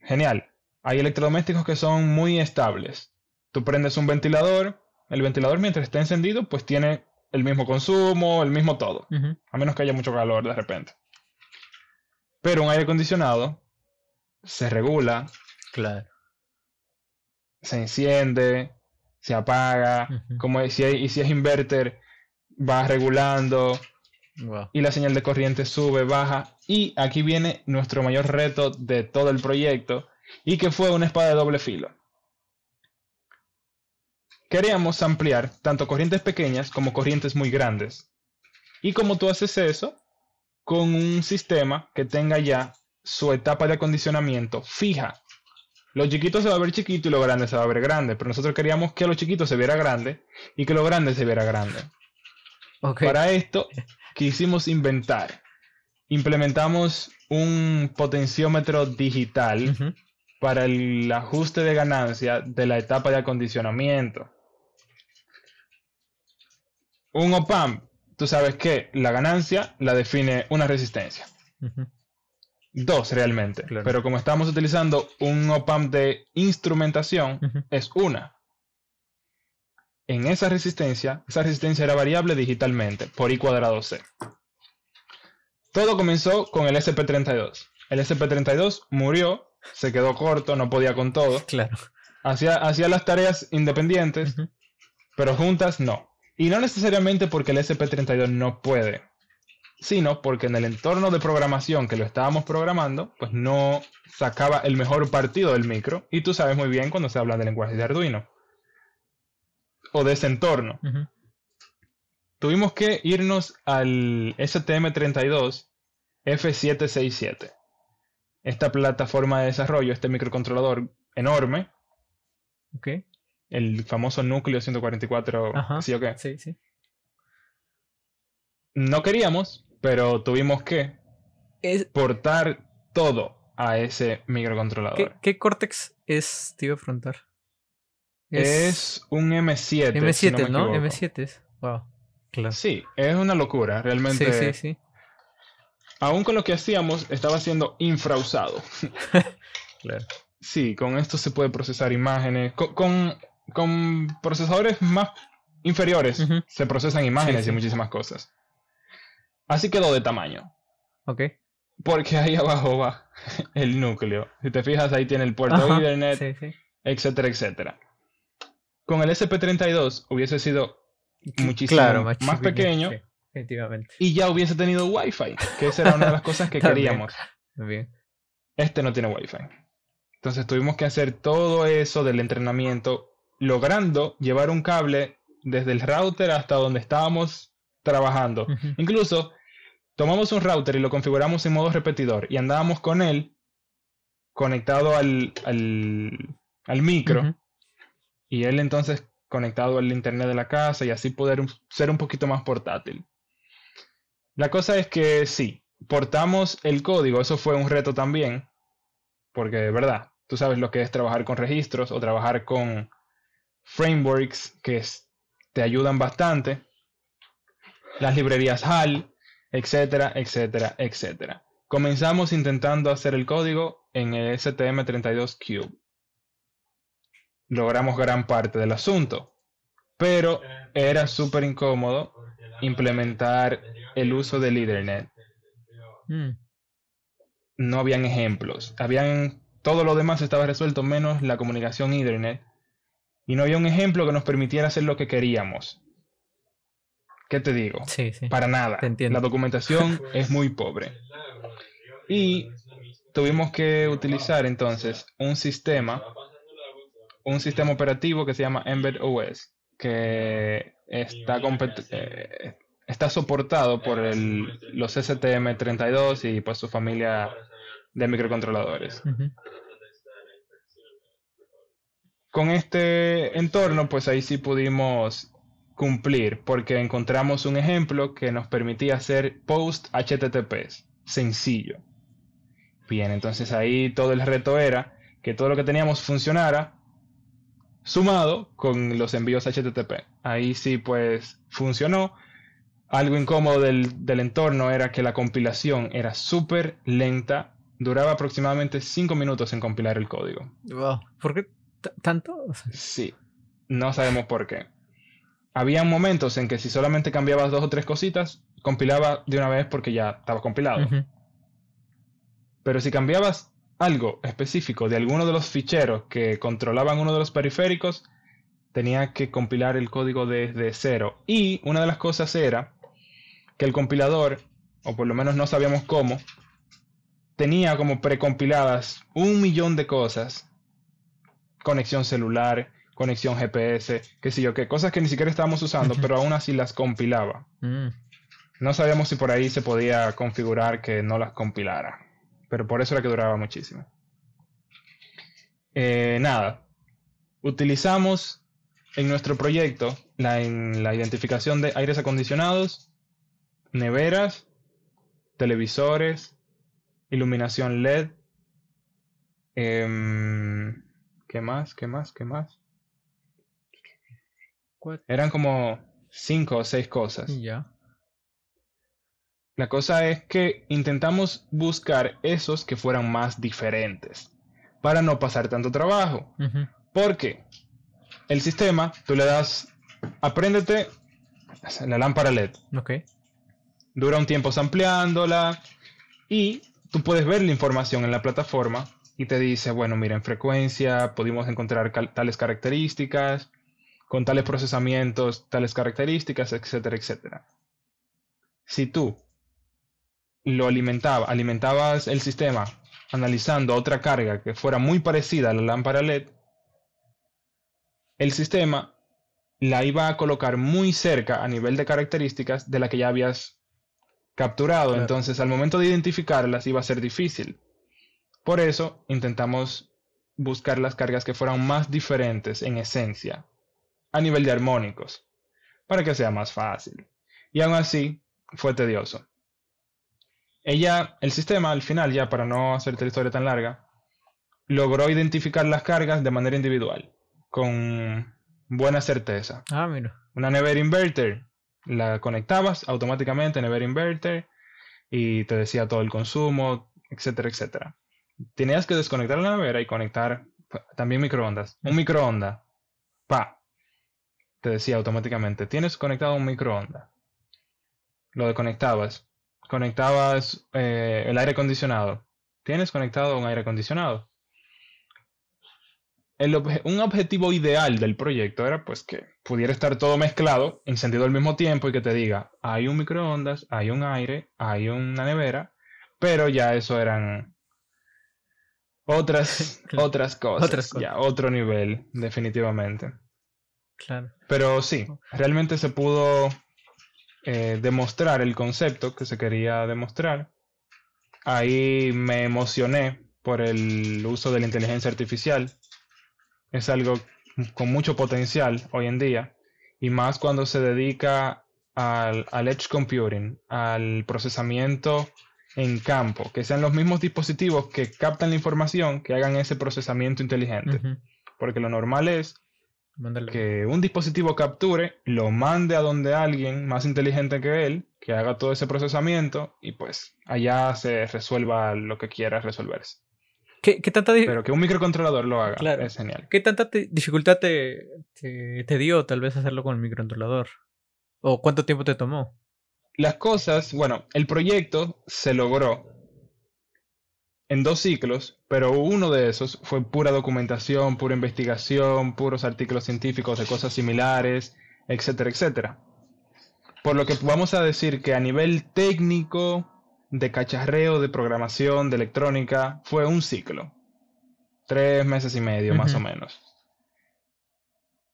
genial, hay electrodomésticos que son muy estables. Tú prendes un ventilador, el ventilador mientras esté encendido, pues tiene el mismo consumo, el mismo todo. A menos que haya mucho calor de repente. Pero un aire acondicionado se regula. Claro. Se enciende, se apaga. como si y si es inverter, va regulando. Y la señal de corriente sube, baja. Y aquí viene nuestro mayor reto de todo el proyecto. Y que fue una espada de doble filo. Queríamos ampliar tanto corrientes pequeñas como corrientes muy grandes. ¿Y cómo tú haces eso? Con un sistema que tenga ya su etapa de acondicionamiento fija. Lo chiquito se va a ver chiquito y lo grande se va a ver grande, pero nosotros queríamos que lo chiquito se viera grande y que lo grande se viera grande. Para esto quisimos inventar. Implementamos un potenciómetro digital para el ajuste de ganancia de la etapa de acondicionamiento un OPAM, tú sabes que la ganancia la define una resistencia. Dos realmente. Pero como estamos utilizando un OPAM de instrumentación, es una. En esa resistencia, esa resistencia era variable digitalmente por I cuadrado C. Todo comenzó con el SP32. El SP32 murió, se quedó corto, no podía con todo. Claro. Hacía, hacía las tareas independientes, pero juntas no. Y no necesariamente porque el SP32 no puede, sino porque en el entorno de programación que lo estábamos programando, pues no sacaba el mejor partido del micro. Y tú sabes muy bien cuando se habla de lenguaje de Arduino. O de ese entorno. Tuvimos que irnos al STM32 F767. Esta plataforma de desarrollo, este microcontrolador enorme. Okay el famoso núcleo 144, ¿sí o qué? Sí, sí. No queríamos, pero tuvimos que exportar todo a ese microcontrolador. ¿Qué, Cortex es, tío, frontal? Es, un M7. M7, ¿no? M7 es. Wow. Claro. Sí, es una locura, realmente. Sí, sí, sí. Aún con lo que hacíamos, estaba siendo infrausado. claro. Sí, con esto se puede procesar imágenes. con con procesadores más inferiores se procesan imágenes y muchísimas cosas. Así quedó de tamaño. Ok. Porque ahí abajo va el núcleo. Si te fijas, ahí tiene el puerto de Ethernet, etcétera, etcétera. Con el SP32 hubiese sido muchísimo más, pequeño. Y ya hubiese tenido Wi-Fi, que esa era una de las cosas que queríamos. Bien. Este no tiene Wi-Fi. Entonces tuvimos que hacer todo eso del entrenamiento logrando llevar un cable desde el router hasta donde estábamos trabajando. Incluso tomamos un router y lo configuramos en modo repetidor y andábamos con él conectado al, al, micro y él entonces conectado al internet de la casa y así poder ser un poquito más portátil. La cosa es que sí, portamos el código, eso fue un reto también, porque de verdad, tú sabes lo que es trabajar con registros o trabajar con frameworks que te ayudan bastante, las librerías HAL, etcétera, etcétera, etcétera. Comenzamos intentando hacer el código en el STM32 Cube. Logramos gran parte del asunto, pero era súper incómodo implementar el uso del Ethernet. Hmm. No habían ejemplos. Habían todo lo demás estaba resuelto menos la comunicación Ethernet y no había un ejemplo que nos permitiera hacer lo que queríamos. ¿Qué te digo? Sí, sí. Para nada. La documentación es muy pobre. Y tuvimos que utilizar entonces un sistema, un sistema operativo que se llama Embed OS, que está, eh, está soportado por el, los STM32 y por su familia de microcontroladores con este entorno, pues ahí sí pudimos cumplir, porque encontramos un ejemplo que nos permitía hacer post HTTPs, sencillo. Bien, entonces ahí todo el reto era que todo lo que teníamos funcionara sumado con los envíos HTTP. Ahí sí pues funcionó. Algo incómodo del, del entorno era que la compilación era súper lenta. Duraba aproximadamente 5 minutos en compilar el código. Wow. ¿Por qué tanto? Sí, no sabemos por qué. Había momentos en que si solamente cambiabas dos o tres cositas, compilaba de una vez porque ya estaba compilado. Pero si cambiabas algo específico de alguno de los ficheros que controlaban uno de los periféricos, tenía que compilar el código desde cero. Y una de las cosas era que el compilador, o por lo menos no sabíamos cómo, tenía como precompiladas un millón de cosas. Conexión celular, conexión GPS, qué sé yo, qué cosas que ni siquiera estábamos usando, pero aún así las compilaba. Mm. No sabíamos si por ahí se podía configurar que no las compilara, pero por eso era que duraba muchísimo. Eh, nada, utilizamos en nuestro proyecto la, en la identificación de aires acondicionados, neveras, televisores, iluminación LED. Em, ¿Qué más? ¿Qué más? ¿Qué más? Eran como cinco o seis cosas. Ya. La cosa es que intentamos buscar esos que fueran más diferentes para no pasar tanto trabajo. Porque el sistema, tú le das, apréndete la lámpara LED. Ok. Dura un tiempo ampliándola y tú puedes ver la información en la plataforma y te dice, bueno, mira, en frecuencia pudimos encontrar tales características, con tales procesamientos, tales características, etcétera, etcétera. Si tú lo alimentaba, alimentabas el sistema analizando otra carga que fuera muy parecida a la lámpara LED, el sistema la iba a colocar muy cerca a nivel de características de la que ya habías capturado. Entonces, al momento de identificarlas iba a ser difícil. Por eso intentamos buscar las cargas que fueran más diferentes en esencia a nivel de armónicos, para que sea más fácil. Y aún así, fue tedioso. Ella, el sistema, al final, ya para no hacerte la historia tan larga, logró identificar las cargas de manera individual, con buena certeza. Ah, mira. Una Never Inverter, la conectabas automáticamente, Never Inverter, y te decía todo el consumo, etcétera, etcétera. Tenías que desconectar la nevera y conectar también microondas. Un microondas. Pa te decía automáticamente, tienes conectado un microondas. Lo desconectabas. Conectabas eh, el aire acondicionado. Tienes conectado un aire acondicionado. un objetivo ideal del proyecto era pues que pudiera estar todo mezclado, encendido al mismo tiempo y que te diga, hay un microondas, hay un aire, hay una nevera, pero ya eso eran otras, otras cosas, otras cosas. ya otro nivel, definitivamente. Pero sí, realmente se pudo eh, demostrar el concepto que se quería demostrar. Ahí me emocioné por el uso de la inteligencia artificial. Es algo con mucho potencial hoy en día. Y más cuando se dedica al, edge computing, al procesamiento en campo, que sean los mismos dispositivos que captan la información que hagan ese procesamiento inteligente. Porque lo normal es que un dispositivo capture, lo mande a donde alguien más inteligente que él, que haga todo ese procesamiento y pues allá se resuelva lo que quiera resolverse. ¿Qué, tanta Pero que un microcontrolador lo haga es genial. ¿Qué tanta dificultad te, te, dio tal vez hacerlo con el microcontrolador? ¿O cuánto tiempo te tomó? Las cosas, bueno, el proyecto se logró en dos ciclos, pero uno de esos fue pura documentación, pura investigación, puros artículos científicos de cosas similares, etcétera, etcétera. Por lo que vamos a decir que a nivel técnico, de cacharreo, de programación, de electrónica, fue un ciclo. Tres meses y medio, más o menos.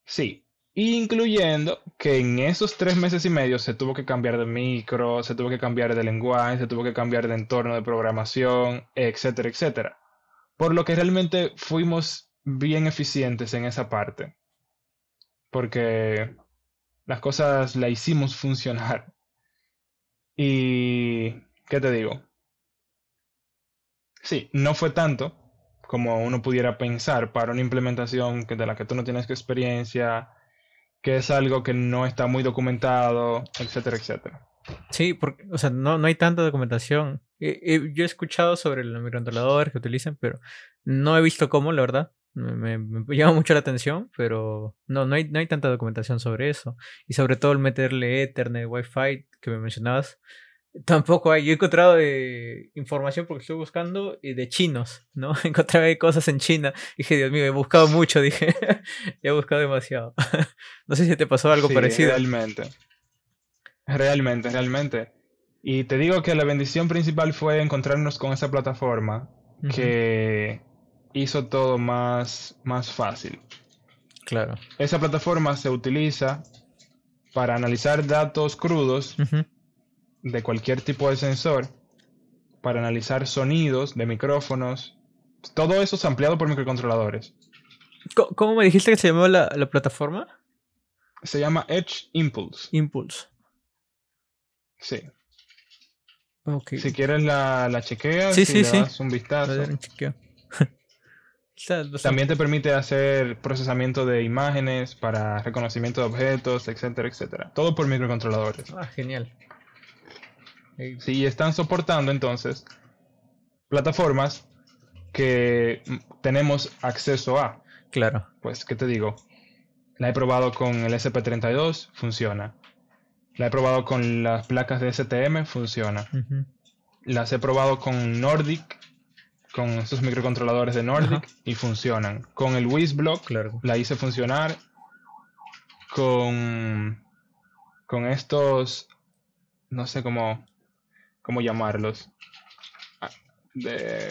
Sí, incluyendo que en esos tres meses y medio se tuvo que cambiar de micro, se tuvo que cambiar de lenguaje, se tuvo que cambiar de entorno de programación, etcétera, etcétera. Por lo que realmente fuimos bien eficientes en esa parte. Porque las cosas la hicimos funcionar. Y, ¿qué te digo? Sí, no fue tanto como uno pudiera pensar para una implementación que, de la que tú no tienes experiencia, que es algo que no está muy documentado, etcétera, etcétera. Sí, porque, o sea, no, no hay tanta documentación. yo he escuchado sobre los microcontroladores que utilizan, pero no he visto cómo, la verdad. Me, llama mucho la atención, pero no, no hay, no hay tanta documentación sobre eso. Y sobre todo el meterle Ethernet, Wi-Fi que me mencionabas, Tampoco hay. Yo he encontrado eh, información porque estoy buscando y de chinos, ¿no? Encontré cosas en China. Dije, Dios mío, he buscado mucho, dije. he buscado demasiado. no sé si te pasó algo parecido. Realmente. Realmente, realmente. Y te digo que la bendición principal fue encontrarnos con esa plataforma que hizo todo más, más fácil. Claro. Esa plataforma se utiliza para analizar datos crudos de cualquier tipo de sensor para analizar sonidos de micrófonos. Todo eso es ampliado por microcontroladores. ¿Cómo me dijiste que se llamaba la, plataforma? Se llama Edge Impulse. Impulse. Sí. Si quieres la, la chequeas sí, sí, le das un vistazo. También te permite hacer procesamiento de imágenes para reconocimiento de objetos, etcétera, etcétera. Todo por microcontroladores. Ah, genial. Sí, están soportando entonces plataformas que tenemos acceso a. Claro. Pues, ¿qué te digo? La he probado con el SP32, funciona. La he probado con las placas de STM, funciona. Las he probado con Nordic, con estos microcontroladores de Nordic, y funcionan. Con el WizBlock claro. la hice funcionar. Con, con estos, no sé cómo, ¿cómo llamarlos? Ah, de,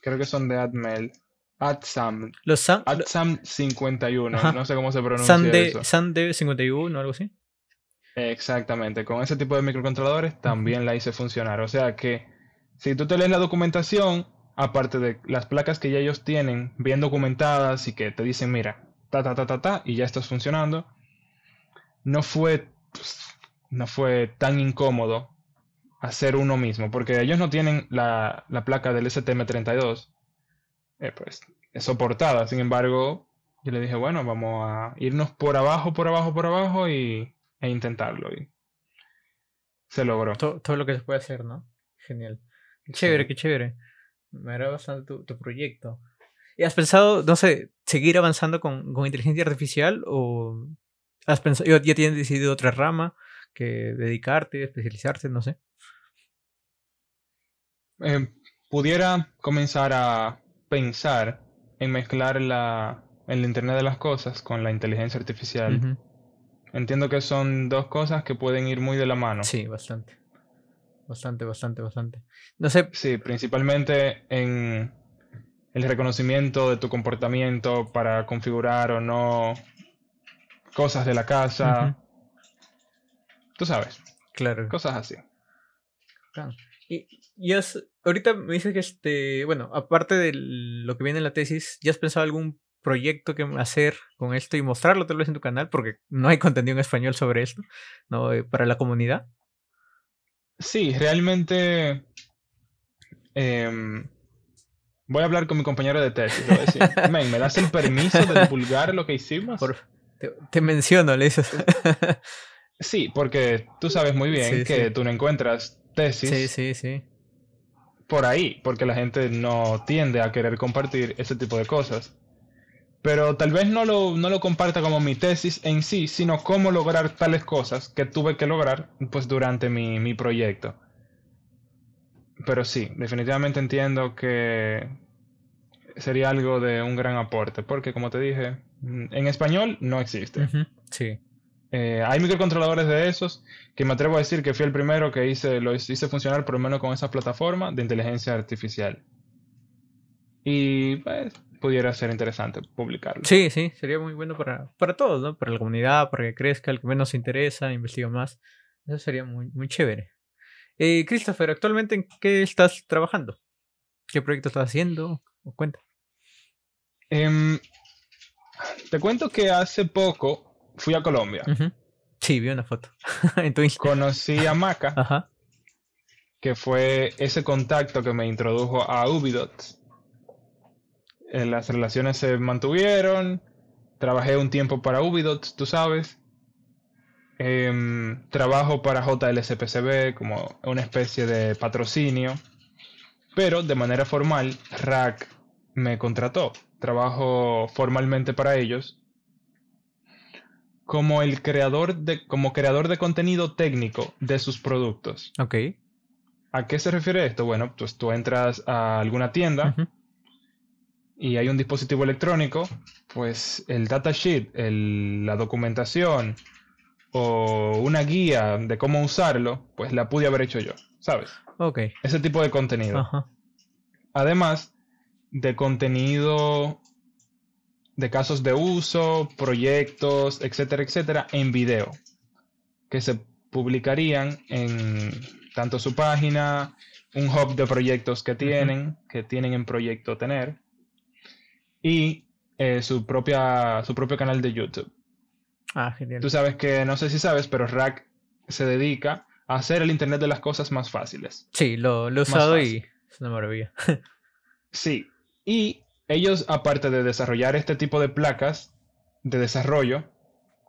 creo que son de Admel. AdSam. Los Sam, AdSam 51, no sé cómo se pronuncia eso. SAMD 51 o algo así. Exactamente, con ese tipo de microcontroladores también la hice funcionar. O sea que si tú te lees la documentación, aparte de las placas que ya ellos tienen bien documentadas y que te dicen, mira, ta, ta, ta, ta, ta, y ya estás funcionando, no fue, no fue tan incómodo hacer uno mismo, porque ellos no tienen la, placa del STM32, eh, pues es soportada, sin embargo, yo le dije, bueno, vamos a irnos por abajo, por abajo, por abajo y, e intentarlo. Y se logró. Todo, lo que se puede hacer, ¿no? Genial. Qué chévere, qué chévere. Me agrada bastante tu, proyecto. ¿Y has pensado, no sé, seguir avanzando con, con inteligencia artificial o has pensado, ya tienes decidido otra rama que dedicarte, especializarte, no sé? Eh, pudiera comenzar a pensar en mezclar la, el Internet de las Cosas con la inteligencia artificial. Entiendo que son dos cosas que pueden ir muy de la mano. Sí, bastante. Bastante, bastante, bastante. No sé. Sí, principalmente en el reconocimiento de tu comportamiento para configurar o no cosas de la casa. Tú sabes. Claro. Cosas así. Claro. Y, y ahorita me dices que, este, bueno, aparte de lo que viene en la tesis, ¿ya has pensado algún proyecto que hacer con esto y mostrarlo tal vez en tu canal? Porque no hay contenido en español sobre esto, ¿no? Eh, para la comunidad. Sí, realmente em, voy a hablar con mi compañero de tesis. Voy a decir, ¿me das el permiso de divulgar lo que hicimos? te, menciono, le dices. sí, porque tú sabes muy bien que tú no encuentras tesis. Sí, sí, sí. Por ahí, porque la gente no tiende a querer compartir ese tipo de cosas. Pero tal vez no lo, no lo comparta como mi tesis en sí, sino cómo lograr tales cosas que tuve que lograr pues durante mi, mi proyecto. Pero sí, definitivamente entiendo que sería algo de un gran aporte, porque como te dije, en español no existe. Sí. Eh, hay microcontroladores de esos que me atrevo a decir que fui el primero que hice, lo hice funcionar por lo menos con esa plataforma de inteligencia artificial. Y pues pudiera ser interesante publicarlo. Sí, sí, sería muy bueno para, para todos, ¿no? Para la comunidad, para que crezca, el que menos se interesa, investiga más. Eso sería muy, muy chévere. Eh, Christopher, ¿actualmente en qué estás trabajando? ¿Qué proyecto estás haciendo? cuenta. Em, te cuento que hace poco fui a Colombia. Sí, vi una foto. Conocí a Maca, que fue ese contacto que me introdujo a Ubidot. eh, las relaciones se mantuvieron. Trabajé un tiempo para Ubidot, tú sabes. Em, trabajo para JLSPCB como una especie de patrocinio. Pero de manera formal, Rack me contrató. Trabajo formalmente para ellos como el creador de, como creador de contenido técnico de sus productos. Ok. ¿A qué se refiere esto? Bueno, pues tú entras a alguna tienda y hay un dispositivo electrónico, pues el datasheet, el- la documentación o una guía de cómo usarlo, pues la pude haber hecho yo, ¿sabes? Ok. Ese tipo de contenido. Además de contenido de casos de uso, proyectos, etcétera, etcétera, en video, que se publicarían en tanto su página, un hub de proyectos que tienen, que tienen en proyecto tener, y eh, su, propia, su propio canal de YouTube. Ah, genial. Tú sabes que, no sé si sabes, pero Rack se dedica a hacer el Internet de las cosas más fáciles. Sí, lo, lo he usado y es una maravilla. Sí, y ellos, aparte de desarrollar este tipo de placas de desarrollo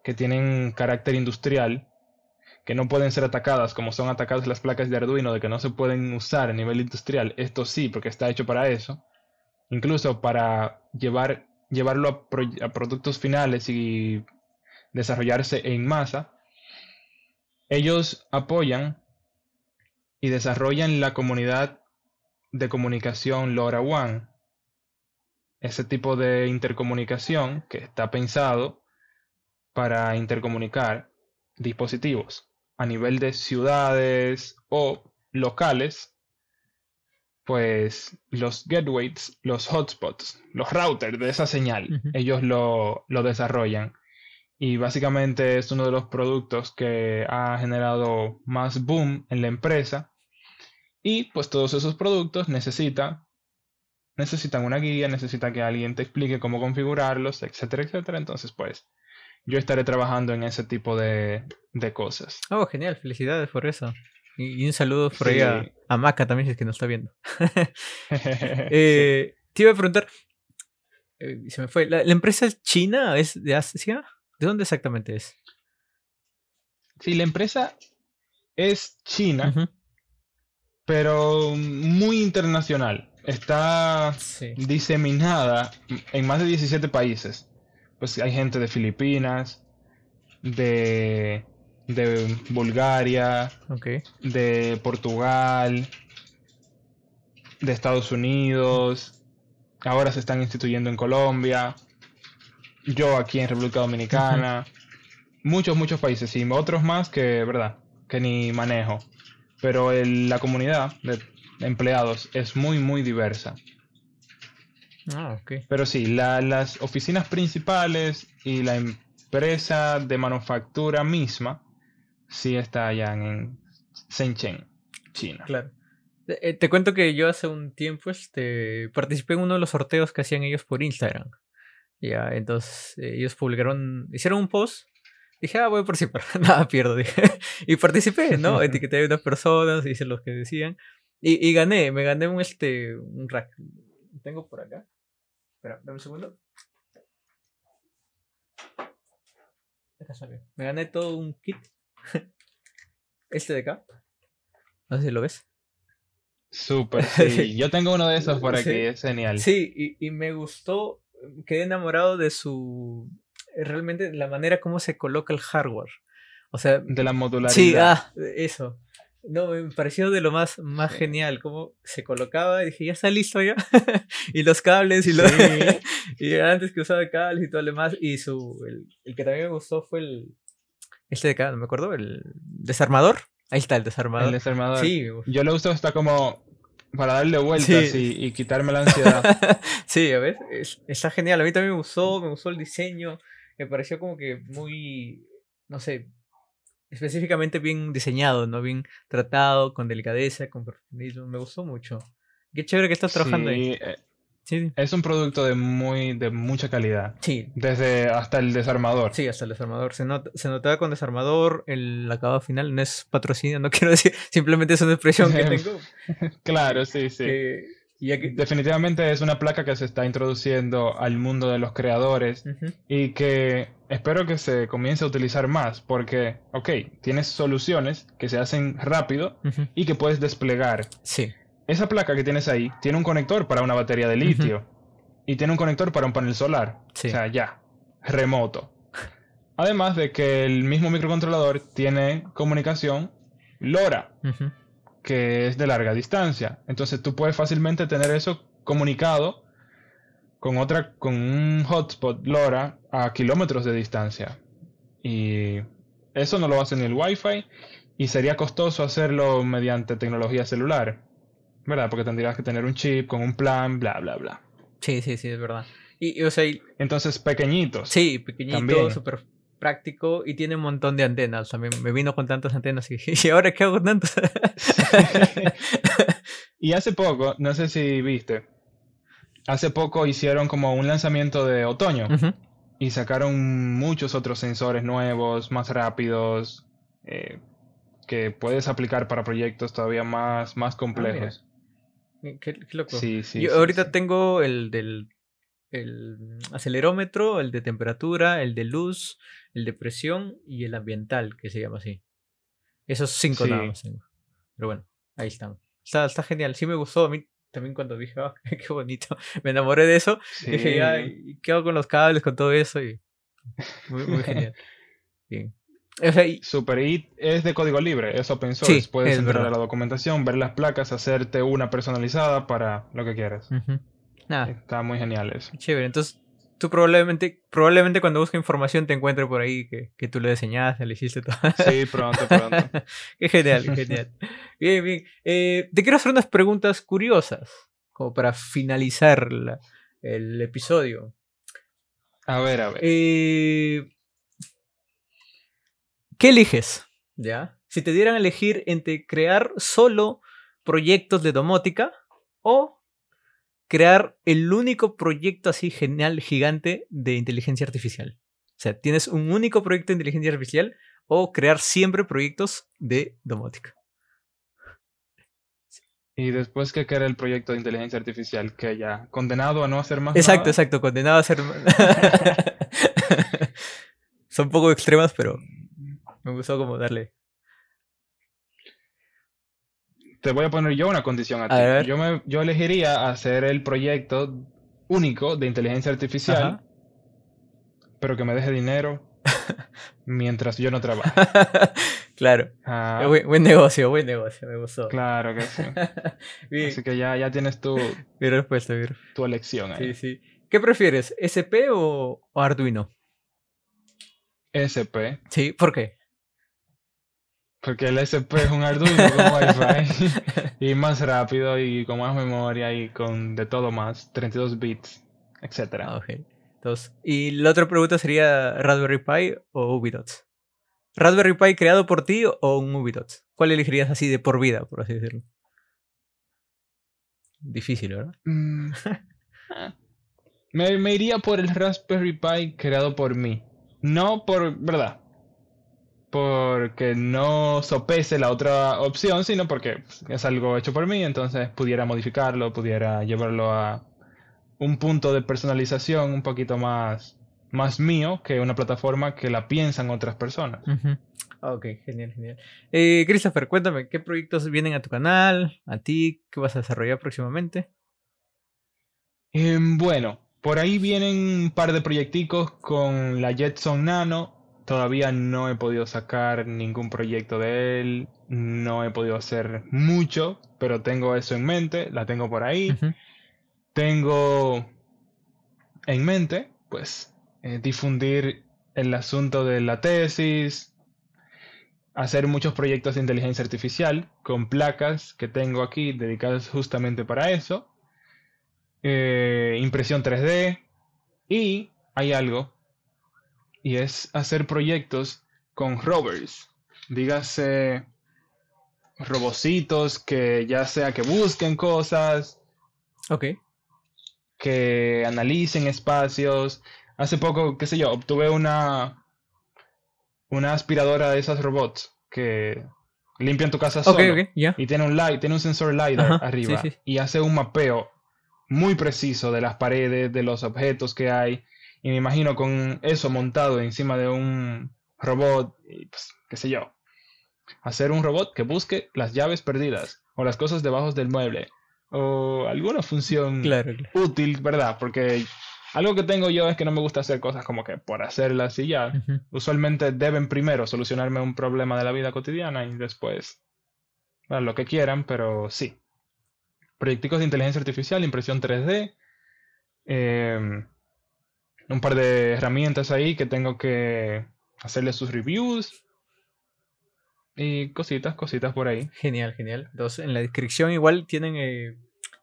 que tienen carácter industrial, que no pueden ser atacadas como son atacadas las placas de Arduino, de que no se pueden usar a nivel industrial, esto sí, porque está hecho para eso, incluso para llevar, llevarlo a, pro- a productos finales y desarrollarse en masa, ellos apoyan y desarrollan la comunidad de comunicación LoRaWAN. Ese tipo de intercomunicación que está pensado para intercomunicar dispositivos a nivel de ciudades o locales, pues los gateways, los hotspots, los routers de esa señal, ellos lo, lo desarrollan. Y básicamente es uno de los productos que ha generado más boom en la empresa. Y pues todos esos productos necesitan, necesitan una guía, necesitan que alguien te explique cómo configurarlos, etcétera, etcétera. Entonces, pues, yo estaré trabajando en ese tipo de, de cosas. Oh, genial, felicidades por eso. Y, y un saludo por ahí a, Maca también, si es que nos está viendo. Eh, Te iba a preguntar, eh, se me fue, ¿la, la empresa es china? ¿Es de Asia? ¿De dónde exactamente es? Sí, la empresa es china, pero muy internacional. Está Sí. diseminada en más de 17 países. Pues hay gente de Filipinas, de, de Bulgaria, de Portugal, de Estados Unidos, ahora se están instituyendo en Colombia, yo aquí en República Dominicana, muchos, muchos países y otros más que, verdad, que ni manejo. Pero el- la comunidad de empleados es muy, muy diversa. Ah, ok. Pero sí, la- las oficinas principales y la empresa de manufactura misma sí está allá en Shenzhen, China. Claro. Eh, Te cuento que yo hace un tiempo este, participé en uno de los sorteos que hacían ellos por Instagram. Ya, entonces eh, ellos publicaron, hicieron un post. Dije, ah, voy a participar. Nada, pierdo, dije. y participé, ¿no? Etiqueté a unas personas, hice los que decían. Y, y gané, me gané un, este, un rack. Tengo por acá. Espera, dame un segundo. Acá salió. Me gané todo un kit. este de acá. No sé si lo ves. Súper, sí. Yo tengo uno de esos por aquí, Sí. es genial. Sí, y, y me gustó, quedé enamorado de su, realmente la manera como se coloca el hardware. O sea, De la modularidad. sí, ah, eso. No, me pareció de lo más, más genial, cómo se colocaba y dije, ya está listo ya. y los cables y los... Sí. y antes que usaba cables y todo lo demás. Y su, el, el que también me gustó fue el... Este de acá, no me acuerdo, el desarmador. Ahí está el desarmador. El desarmador. Sí. Yo lo uso hasta como para darle vueltas Sí. y, y quitarme la ansiedad. sí, a ver, es- está genial. A mí también me gustó, me gustó el diseño. Me pareció como que muy, no sé, específicamente bien diseñado, ¿no? Bien tratado, con delicadeza, con perfeccionismo. Me gustó mucho. Qué chévere que estás trabajando ahí. Sí, eh, Sí, es un producto de muy de mucha calidad. sí, Desde hasta el desarmador. sí, hasta el desarmador. Se, nota, se notaba con desarmador, el acabado final no es patrocinio, no quiero decir, simplemente es una expresión que tengo. Claro, sí, sí. que Y ya que- Definitivamente es una placa que se está introduciendo al mundo de los creadores y que espero que se comience a utilizar más porque, ok, tienes soluciones que se hacen rápido y que puedes desplegar. Sí. Esa placa que tienes ahí tiene un conector para una batería de litio y tiene un conector para un panel solar. Sí. O sea, ya, remoto. Además de que el mismo microcontrolador tiene comunicación LoRa. Que es de larga distancia. Entonces tú puedes fácilmente tener eso comunicado con otra, con un hotspot LoRa a kilómetros de distancia. Y eso no lo hace ni el Wi-Fi y sería costoso hacerlo mediante tecnología celular. ¿Verdad? Porque tendrías que tener un chip con un plan, bla, bla, bla. Sí, sí, sí, es verdad. Y, y, o sea, y- Entonces, pequeñitos. sí, pequeñito, También. súper práctico y tiene un montón de antenas. También me vino con tantas antenas y, ¿y ahora qué hago con tantas? y hace poco, no sé si viste, hace poco hicieron como un lanzamiento de otoño. Y sacaron muchos otros sensores nuevos, más rápidos, eh, que puedes aplicar para proyectos todavía más, más complejos. Qué, qué loco. sí, sí. Yo sí, ahorita tengo el del el acelerómetro, el de temperatura, el de luz, el de presión y el ambiental, que se llama así. Esos cinco Sí. nada más tengo. Pero bueno, ahí están. Está, está genial. Sí me gustó a mí también cuando dije, "Ah, qué bonito. Me enamoré de eso. Sí. Dije, ya, ¿y ¿qué hago con los cables, con todo eso? Y muy, muy genial. Bien. O sea, y- Super y es de código libre, es open source. Sí, Puedes es entrar verdad. a la documentación, ver las placas, hacerte una personalizada para lo que quieras. ujú. Nada, Está muy genial eso. Chévere, entonces tú probablemente, probablemente cuando busques información te encuentre por ahí que, que tú lo diseñaste, le hiciste todo. Sí, pronto, pronto. qué genial, genial. Bien, bien. Eh, te quiero hacer unas preguntas curiosas, como para finalizar la- el episodio. A ver, a ver. Eh, ¿Qué eliges? ¿Ya? Si te dieran a elegir entre crear solo proyectos de domótica o crear el único proyecto así genial, gigante de inteligencia artificial. O sea, tienes un único proyecto de inteligencia artificial o crear siempre proyectos de domótica. Y después que era el proyecto de inteligencia artificial, que ya condenado a no hacer más Exacto, nada. exacto, condenado a ser... Son un poco extremas, pero me gustó como darle... Te voy a poner yo una condición a ti. A. Yo, me, yo elegiría hacer el proyecto único de inteligencia artificial, Ajá. pero que me deje dinero mientras yo no trabaje. claro. Ah, Buen, buen negocio, buen negocio, me gustó. claro que sí. Bien, Así que ya, ya tienes tu, mi respuesta, mi respuesta. tu elección Sí, ahí. sí. ¿Qué prefieres, SP o, o Arduino? SP, Sí, ¿por qué? Porque el SP es un Arduino con Wi-Fi y más rápido y con más memoria y con de todo más, 32 bits, etcétera. Ah, ok. Entonces, y la otra pregunta sería Raspberry Pi o Ubidots. ¿Raspberry Pi creado por ti o un Ubidots? ¿Cuál elegirías así de por vida, por así decirlo? Difícil, ¿verdad? Mm, me, me iría por el Raspberry Pi creado por mí. No por, ¿verdad? Porque no sopese la otra opción, sino porque es algo hecho por mí, entonces pudiera modificarlo, pudiera llevarlo a un punto de personalización un poquito más, más mío que una plataforma que la piensan otras personas. Ah, Ok, genial, genial. Eh, Christopher, cuéntame, ¿qué proyectos vienen a tu canal? ¿A ti? ¿Qué vas a desarrollar próximamente? Em, bueno, por ahí vienen un par de proyecticos con la Jetson Nano. Todavía no he podido sacar ningún proyecto de él. No he podido hacer mucho, pero tengo eso en mente. La tengo por ahí. Tengo en mente, pues, eh, difundir el asunto de la tesis. Hacer muchos proyectos de inteligencia artificial con placas que tengo aquí dedicadas justamente para eso eh, impresión 3D y hay algo y es hacer proyectos con rovers, dígase robocitos que ya sea que busquen cosas, Ok. que analicen espacios. Hace poco, qué sé yo, obtuve una una aspiradora de esas robots que limpian tu casa solo. Y tiene un light, tiene un sensor LiDAR Ajá, arriba. sí, sí. Y hace un mapeo muy preciso de las paredes, de los objetos que hay. Y me imagino con eso montado encima de un robot, y pues, qué sé yo. Hacer un robot que busque las llaves perdidas o las cosas debajo del mueble. O alguna función Claro, claro. útil, ¿verdad? Porque algo que tengo yo es que no me gusta hacer cosas como que por hacerlas y ya. Usualmente deben primero solucionarme un problema de la vida cotidiana y después bueno, lo que quieran, pero sí. Proyecticos de inteligencia artificial, impresión 3D, eh, un par de herramientas ahí que tengo que hacerle sus reviews y cositas, cositas por ahí. Genial, genial. Entonces, en la descripción igual tienen eh,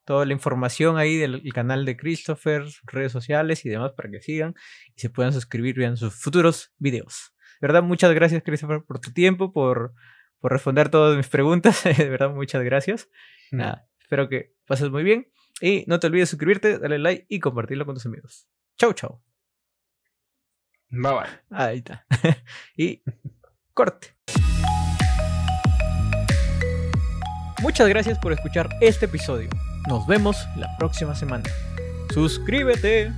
toda la información ahí del el canal de Christopher, redes sociales y demás para que sigan y se puedan suscribir vean sus futuros videos. De verdad, muchas gracias Christopher por tu tiempo, por, por responder todas mis preguntas. De verdad, muchas gracias. Nada, espero que pases muy bien. Y no te olvides suscribirte, darle like y compartirlo con tus amigos. Chau, chau. Bye. Ahí está. y corte. Muchas gracias por escuchar este episodio. Nos vemos la próxima semana. Suscríbete.